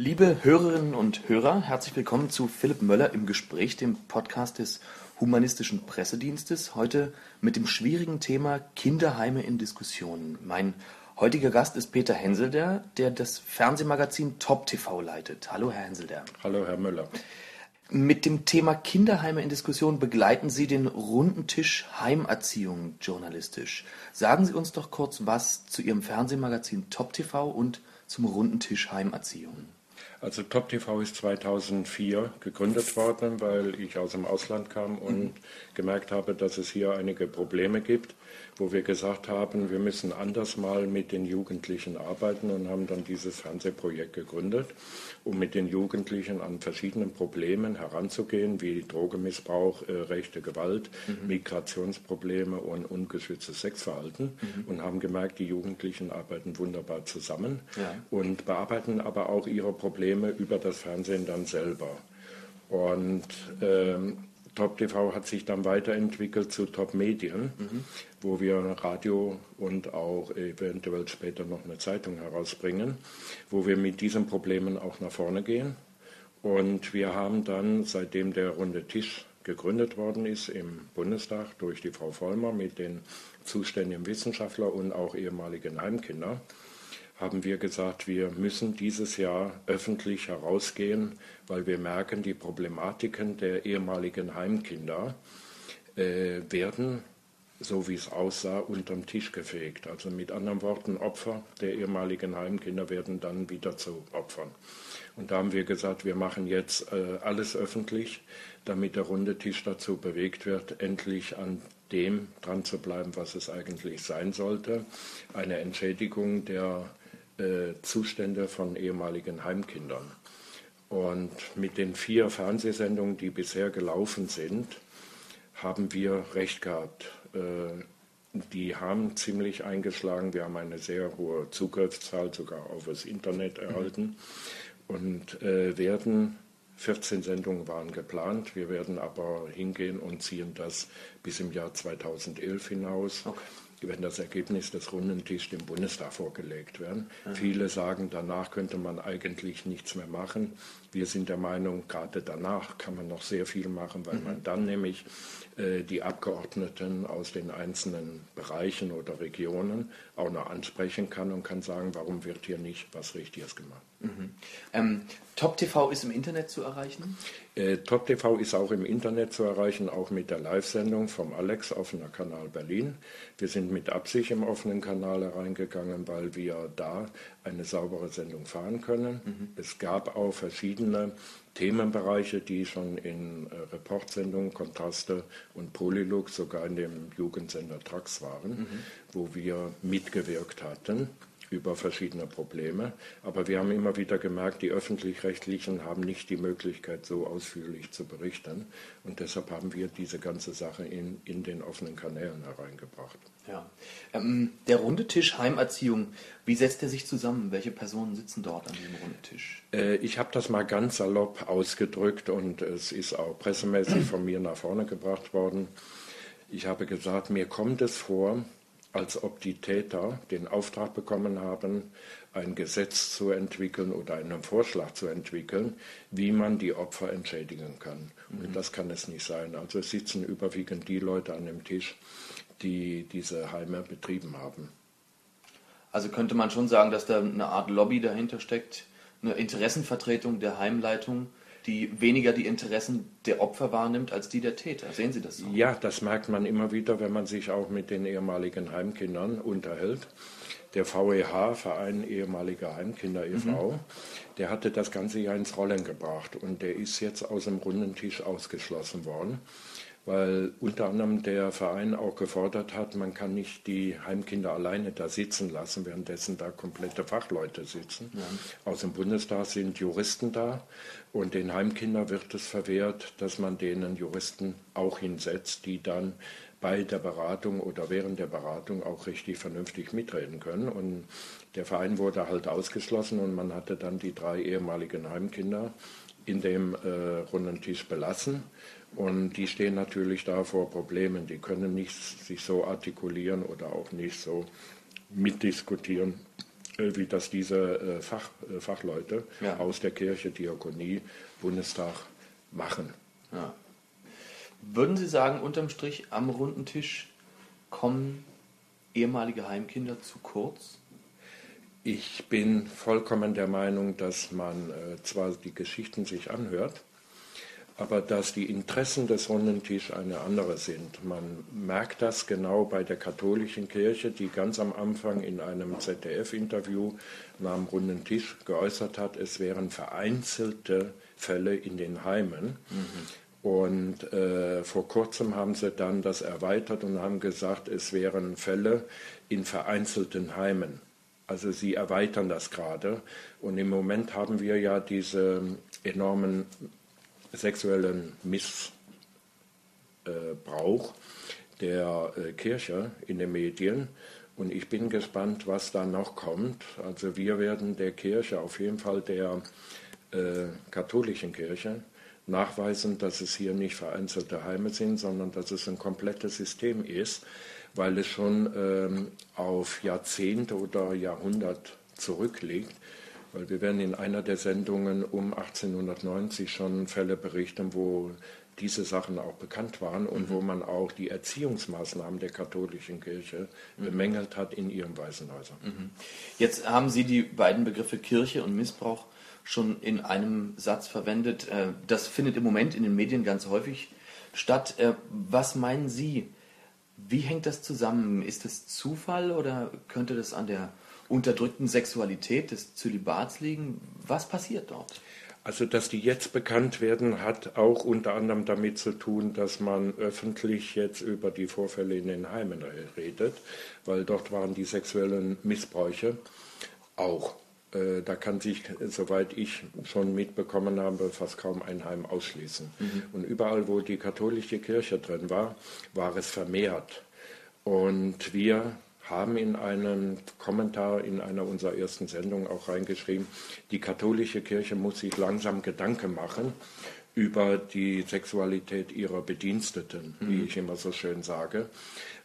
Liebe Hörerinnen und Hörer, herzlich willkommen zu Philipp Möller im Gespräch, dem Podcast des Humanistischen Pressedienstes. Heute mit dem schwierigen Thema Kinderheime in Diskussionen. Mein heutiger Gast ist Peter Henselder, der das Fernsehmagazin Top TV leitet. Hallo, Herr Henselder. Hallo, Herr Möller. Mit dem Thema Kinderheime in Diskussion begleiten Sie den runden Tisch Heimerziehung journalistisch. Sagen Sie uns doch kurz was zu Ihrem Fernsehmagazin Top TV und zum runden Tisch Heimerziehung. Also Top TV ist 2004 gegründet worden, weil ich aus dem Ausland kam und mhm. gemerkt habe, dass es hier einige Probleme gibt, wo wir gesagt haben, wir müssen anders mal mit den Jugendlichen arbeiten und haben dann dieses Fernsehprojekt gegründet, um mit den Jugendlichen an verschiedenen Problemen heranzugehen, wie Drogemissbrauch, äh, rechte Gewalt, mhm. Migrationsprobleme und ungeschütztes Sexverhalten mhm. und haben gemerkt, die Jugendlichen arbeiten wunderbar zusammen ja. und bearbeiten aber auch ihre Probleme Probleme über das Fernsehen dann selber. Und ähm, Top TV hat sich dann weiterentwickelt zu Top Medien, mhm. wo wir Radio und auch eventuell später noch eine Zeitung herausbringen, wo wir mit diesen Problemen auch nach vorne gehen. Und wir haben dann, seitdem der runde Tisch gegründet worden ist im Bundestag durch die Frau Vollmer mit den zuständigen Wissenschaftlern und auch ehemaligen Heimkindern, haben wir gesagt, wir müssen dieses Jahr öffentlich herausgehen, weil wir merken, die Problematiken der ehemaligen Heimkinder äh, werden, so wie es aussah, unterm Tisch gefegt. Also mit anderen Worten, Opfer der ehemaligen Heimkinder werden dann wieder zu Opfern. Und da haben wir gesagt, wir machen jetzt äh, alles öffentlich, damit der runde Tisch dazu bewegt wird, endlich an dem dran zu bleiben, was es eigentlich sein sollte. Eine Entschädigung der äh, Zustände von ehemaligen Heimkindern. Und mit den vier Fernsehsendungen, die bisher gelaufen sind, haben wir recht gehabt. Äh, die haben ziemlich eingeschlagen. Wir haben eine sehr hohe Zugriffszahl sogar auf das Internet erhalten und äh, werden 14 Sendungen waren geplant. Wir werden aber hingehen und ziehen das bis im Jahr 2011 hinaus. Okay wenn das Ergebnis des runden Tisches dem Bundestag vorgelegt werden. Mhm. Viele sagen, danach könnte man eigentlich nichts mehr machen. Wir sind der Meinung, gerade danach kann man noch sehr viel machen, weil mhm. man dann nämlich äh, die Abgeordneten aus den einzelnen Bereichen oder Regionen auch noch ansprechen kann und kann sagen, warum wird hier nicht was Richtiges gemacht. Mhm. Ähm, Top TV ist im Internet zu erreichen? Äh, Top TV ist auch im Internet zu erreichen, auch mit der Live-Sendung vom Alex, offener Kanal Berlin. Wir sind mit Absicht im offenen Kanal hereingegangen, weil wir da eine saubere Sendung fahren können. Mhm. Es gab auch verschiedene Themenbereiche, die schon in äh, Reportsendungen, Kontraste und Polylux, sogar in dem Jugendsender Trax waren, mhm. wo wir mitgewirkt hatten über verschiedene Probleme. Aber wir haben immer wieder gemerkt, die öffentlich-rechtlichen haben nicht die Möglichkeit, so ausführlich zu berichten. Und deshalb haben wir diese ganze Sache in, in den offenen Kanälen hereingebracht. Ja. Ähm, der runde Tisch Heimerziehung, wie setzt er sich zusammen? Welche Personen sitzen dort an diesem runden Tisch? Äh, ich habe das mal ganz salopp ausgedrückt und es ist auch pressemäßig von mir nach vorne gebracht worden. Ich habe gesagt, mir kommt es vor, als ob die Täter den Auftrag bekommen haben, ein Gesetz zu entwickeln oder einen Vorschlag zu entwickeln, wie man die Opfer entschädigen kann. Mhm. Und das kann es nicht sein. Also es sitzen überwiegend die Leute an dem Tisch, die diese Heime betrieben haben. Also könnte man schon sagen, dass da eine Art Lobby dahinter steckt, eine Interessenvertretung der Heimleitung, die weniger die Interessen der Opfer wahrnimmt als die der Täter. Sehen Sie das so? Ja, das merkt man immer wieder, wenn man sich auch mit den ehemaligen Heimkindern unterhält. Der VEH, Verein ehemaliger Heimkinder e.V., mhm. der hatte das ganze Jahr ins Rollen gebracht und der ist jetzt aus dem runden Tisch ausgeschlossen worden weil unter anderem der Verein auch gefordert hat, man kann nicht die Heimkinder alleine da sitzen lassen, währenddessen da komplette Fachleute sitzen. Ja. Aus dem Bundestag sind Juristen da und den Heimkindern wird es verwehrt, dass man denen Juristen auch hinsetzt, die dann bei der Beratung oder während der Beratung auch richtig vernünftig mitreden können. Und der Verein wurde halt ausgeschlossen und man hatte dann die drei ehemaligen Heimkinder in dem äh, runden Tisch belassen. Und die stehen natürlich da vor Problemen. Die können nicht sich so artikulieren oder auch nicht so mitdiskutieren, äh, wie das diese äh, Fach, äh, Fachleute ja. aus der Kirche, Diakonie, Bundestag machen. Ja. Würden Sie sagen, unterm Strich am runden Tisch kommen ehemalige Heimkinder zu kurz? Ich bin vollkommen der Meinung, dass man äh, zwar die Geschichten sich anhört, aber dass die Interessen des runden Tisch eine andere sind. Man merkt das genau bei der katholischen Kirche, die ganz am Anfang in einem ZDF-Interview nach dem runden Tisch geäußert hat, es wären vereinzelte Fälle in den Heimen. Mhm. Und äh, vor kurzem haben sie dann das erweitert und haben gesagt, es wären Fälle in vereinzelten Heimen. Also sie erweitern das gerade. Und im Moment haben wir ja diese enormen sexuellen Missbrauch der äh, Kirche in den Medien. Und ich bin gespannt, was da noch kommt. Also wir werden der Kirche, auf jeden Fall der äh, katholischen Kirche, nachweisen, dass es hier nicht vereinzelte Heime sind, sondern dass es ein komplettes System ist, weil es schon ähm, auf Jahrzehnte oder Jahrhundert zurückliegt. Weil wir werden in einer der Sendungen um 1890 schon Fälle berichten, wo diese Sachen auch bekannt waren und mhm. wo man auch die Erziehungsmaßnahmen der katholischen Kirche mhm. bemängelt hat in ihren Waisenhäusern. Mhm. Jetzt haben Sie die beiden Begriffe Kirche und Missbrauch schon in einem Satz verwendet. Äh, das findet im Moment in den Medien ganz häufig statt. Äh, was meinen Sie? Wie hängt das zusammen? Ist das Zufall oder könnte das an der unterdrückten Sexualität des Zölibats liegen? Was passiert dort? Also, dass die jetzt bekannt werden, hat auch unter anderem damit zu tun, dass man öffentlich jetzt über die Vorfälle in den Heimen redet, weil dort waren die sexuellen Missbräuche auch. Äh, da kann sich, soweit ich schon mitbekommen habe, fast kaum ein Heim ausschließen. Mhm. Und überall, wo die katholische Kirche drin war, war es vermehrt. Und wir haben in einem Kommentar in einer unserer ersten Sendungen auch reingeschrieben, die katholische Kirche muss sich langsam Gedanken machen über die Sexualität ihrer Bediensteten, wie mhm. ich immer so schön sage.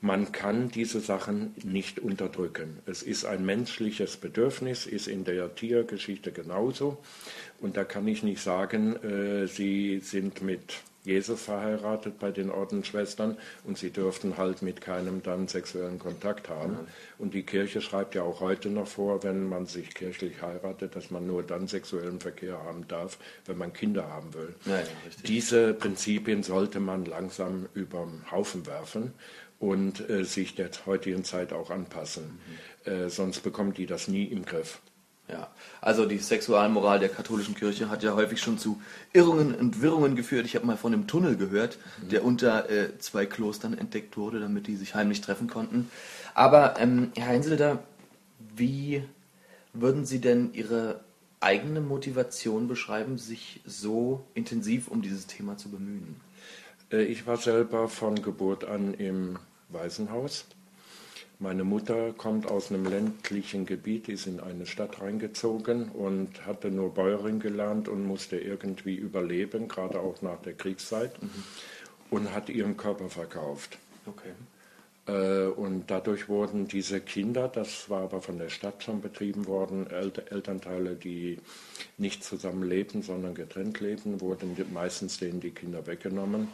Man kann diese Sachen nicht unterdrücken. Es ist ein menschliches Bedürfnis, ist in der Tiergeschichte genauso. Und da kann ich nicht sagen, äh, sie sind mit Jesus verheiratet bei den Ordensschwestern und sie dürften halt mit keinem dann sexuellen Kontakt haben. Mhm. Und die Kirche schreibt ja auch heute noch vor, wenn man sich kirchlich heiratet, dass man nur dann sexuellen Verkehr haben darf, wenn man Kinder haben will. Ja, ja, Diese Prinzipien sollte man langsam über den Haufen werfen und äh, sich der heutigen Zeit auch anpassen. Mhm. Äh, sonst bekommt die das nie im Griff. Ja, also die Sexualmoral der katholischen Kirche hat ja häufig schon zu Irrungen und Wirrungen geführt. Ich habe mal von einem Tunnel gehört, mhm. der unter äh, zwei Klostern entdeckt wurde, damit die sich heimlich treffen konnten. Aber ähm, Herr Heinzelder, wie würden Sie denn Ihre eigene Motivation beschreiben, sich so intensiv um dieses Thema zu bemühen? Äh, ich war selber von Geburt an im Waisenhaus meine Mutter kommt aus einem ländlichen Gebiet, ist in eine Stadt reingezogen und hatte nur Bäuerin gelernt und musste irgendwie überleben, gerade auch nach der Kriegszeit, mhm. und hat ihren Körper verkauft. Okay. Äh, und dadurch wurden diese Kinder, das war aber von der Stadt schon betrieben worden, Elternteile, die nicht zusammen leben, sondern getrennt leben, wurden meistens denen die Kinder weggenommen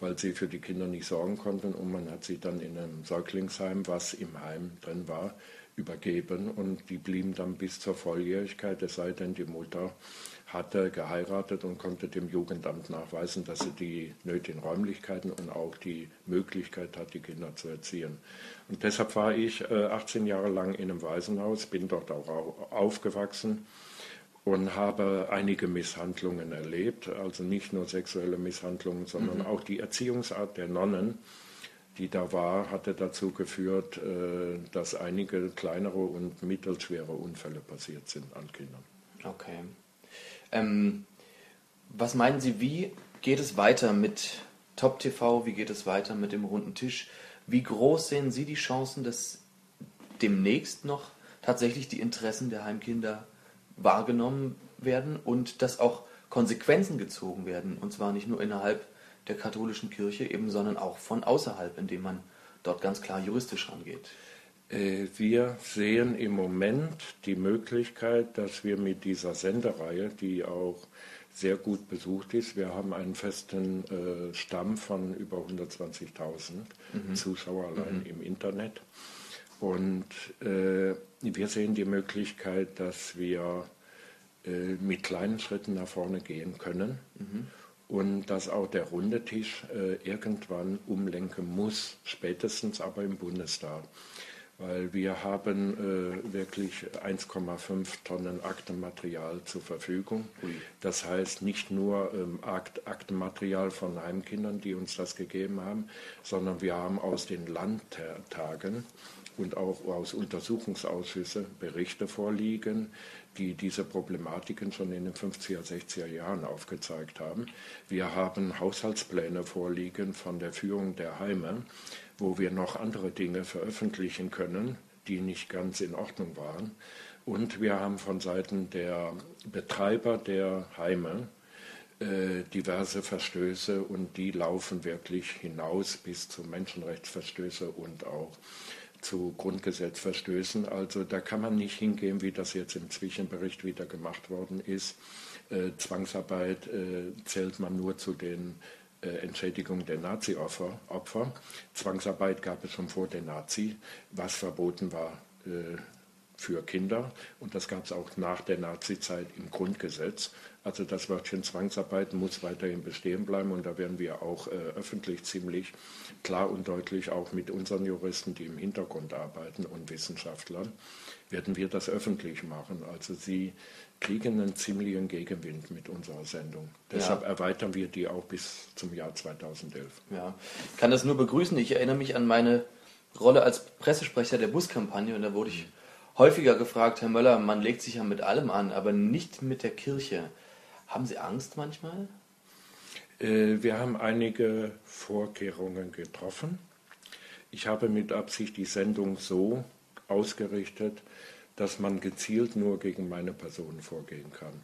weil sie für die Kinder nicht sorgen konnten. Und man hat sie dann in einem Säuglingsheim, was im Heim drin war, übergeben. Und die blieben dann bis zur Volljährigkeit, es sei denn, die Mutter hatte geheiratet und konnte dem Jugendamt nachweisen, dass sie die nötigen Räumlichkeiten und auch die Möglichkeit hat, die Kinder zu erziehen. Und deshalb war ich 18 äh, Jahre lang in einem Waisenhaus, bin dort auch aufgewachsen und habe einige Misshandlungen erlebt, also nicht nur sexuelle Misshandlungen, sondern mhm. auch die Erziehungsart der Nonnen, die da war, hatte dazu geführt, äh, dass einige kleinere und mittelschwere Unfälle passiert sind an Kindern. Okay. Ähm, was meinen Sie, wie geht es weiter mit Top TV? Wie geht es weiter mit dem runden Tisch? Wie groß sehen Sie die Chancen, dass demnächst noch tatsächlich die Interessen der Heimkinder wahrgenommen werden und dass auch Konsequenzen gezogen werden. Und zwar nicht nur innerhalb der katholischen Kirche eben, sondern auch von außerhalb, indem man dort ganz klar juristisch rangeht. Äh, wir sehen im Moment die Möglichkeit, dass wir mit dieser Sendereihe, die auch sehr gut besucht ist, wir haben einen festen äh, Stamm von über 120.000 mhm. Zuschauer allein mhm. im Internet. Und äh, wir sehen die Möglichkeit, dass wir äh, mit kleinen Schritten nach vorne gehen können. Mhm und dass auch der runde Tisch äh, irgendwann umlenken muss, spätestens aber im Bundestag weil wir haben äh, wirklich 1,5 Tonnen Aktenmaterial zur Verfügung. Ui. Das heißt nicht nur ähm, Akt, Aktenmaterial von Heimkindern, die uns das gegeben haben, sondern wir haben aus den Landtagen und auch aus Untersuchungsausschüssen Berichte vorliegen, die diese Problematiken schon in den 50er, 60er Jahren aufgezeigt haben. Wir haben Haushaltspläne vorliegen von der Führung der Heime wo wir noch andere Dinge veröffentlichen können, die nicht ganz in Ordnung waren. Und wir haben von Seiten der Betreiber der Heime äh, diverse Verstöße und die laufen wirklich hinaus bis zu Menschenrechtsverstöße und auch zu Grundgesetzverstößen. Also da kann man nicht hingehen, wie das jetzt im Zwischenbericht wieder gemacht worden ist. Äh, Zwangsarbeit äh, zählt man nur zu den äh, Entschädigung der Nazi-Opfer. Opfer. Zwangsarbeit gab es schon vor den Nazi, was verboten war äh, für Kinder. Und das gab es auch nach der Nazi-Zeit im Grundgesetz. Also das Wörtchen Zwangsarbeit muss weiterhin bestehen bleiben und da werden wir auch äh, öffentlich ziemlich klar und deutlich, auch mit unseren Juristen, die im Hintergrund arbeiten und Wissenschaftlern, werden wir das öffentlich machen. Also sie kriegen einen ziemlichen Gegenwind mit unserer Sendung. Deshalb ja. erweitern wir die auch bis zum Jahr 2011. Ja, ich kann das nur begrüßen. Ich erinnere mich an meine Rolle als Pressesprecher der Buskampagne und da wurde ich häufiger gefragt, Herr Möller, man legt sich ja mit allem an, aber nicht mit der Kirche. Haben Sie Angst manchmal? Äh, wir haben einige Vorkehrungen getroffen. Ich habe mit Absicht die Sendung so ausgerichtet, dass man gezielt nur gegen meine Person vorgehen kann.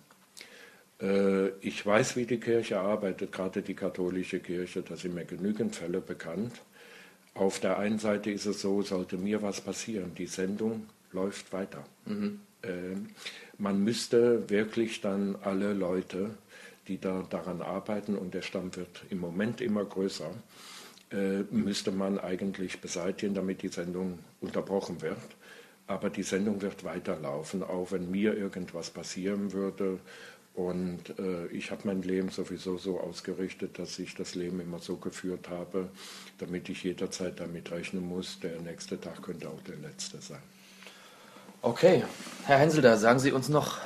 Äh, ich weiß, wie die Kirche arbeitet, gerade die katholische Kirche, da sind mir genügend Fälle bekannt. Auf der einen Seite ist es so, sollte mir was passieren, die Sendung läuft weiter. Mhm. Ähm, man müsste wirklich dann alle Leute, die da daran arbeiten, und der Stamm wird im Moment immer größer, äh, müsste man eigentlich beseitigen, damit die Sendung unterbrochen wird. Aber die Sendung wird weiterlaufen, auch wenn mir irgendwas passieren würde. Und äh, ich habe mein Leben sowieso so ausgerichtet, dass ich das Leben immer so geführt habe, damit ich jederzeit damit rechnen muss, der nächste Tag könnte auch der letzte sein. Okay, Herr Henselder, sagen Sie uns noch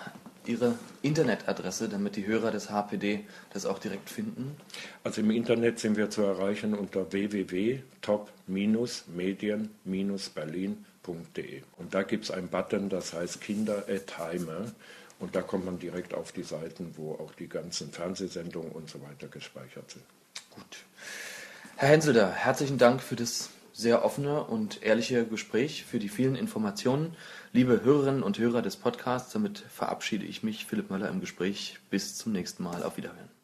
Ihre Internetadresse, damit die Hörer des HPD das auch direkt finden? Also im Internet sind wir zu erreichen unter www.top-medien-berlin.de. Und da gibt es einen Button, das heißt Kinder at Heime. Und da kommt man direkt auf die Seiten, wo auch die ganzen Fernsehsendungen und so weiter gespeichert sind. Gut. Herr Henselder, herzlichen Dank für das sehr offene und ehrliche Gespräch, für die vielen Informationen. Liebe Hörerinnen und Hörer des Podcasts, damit verabschiede ich mich, Philipp Möller, im Gespräch. Bis zum nächsten Mal. Auf Wiederhören.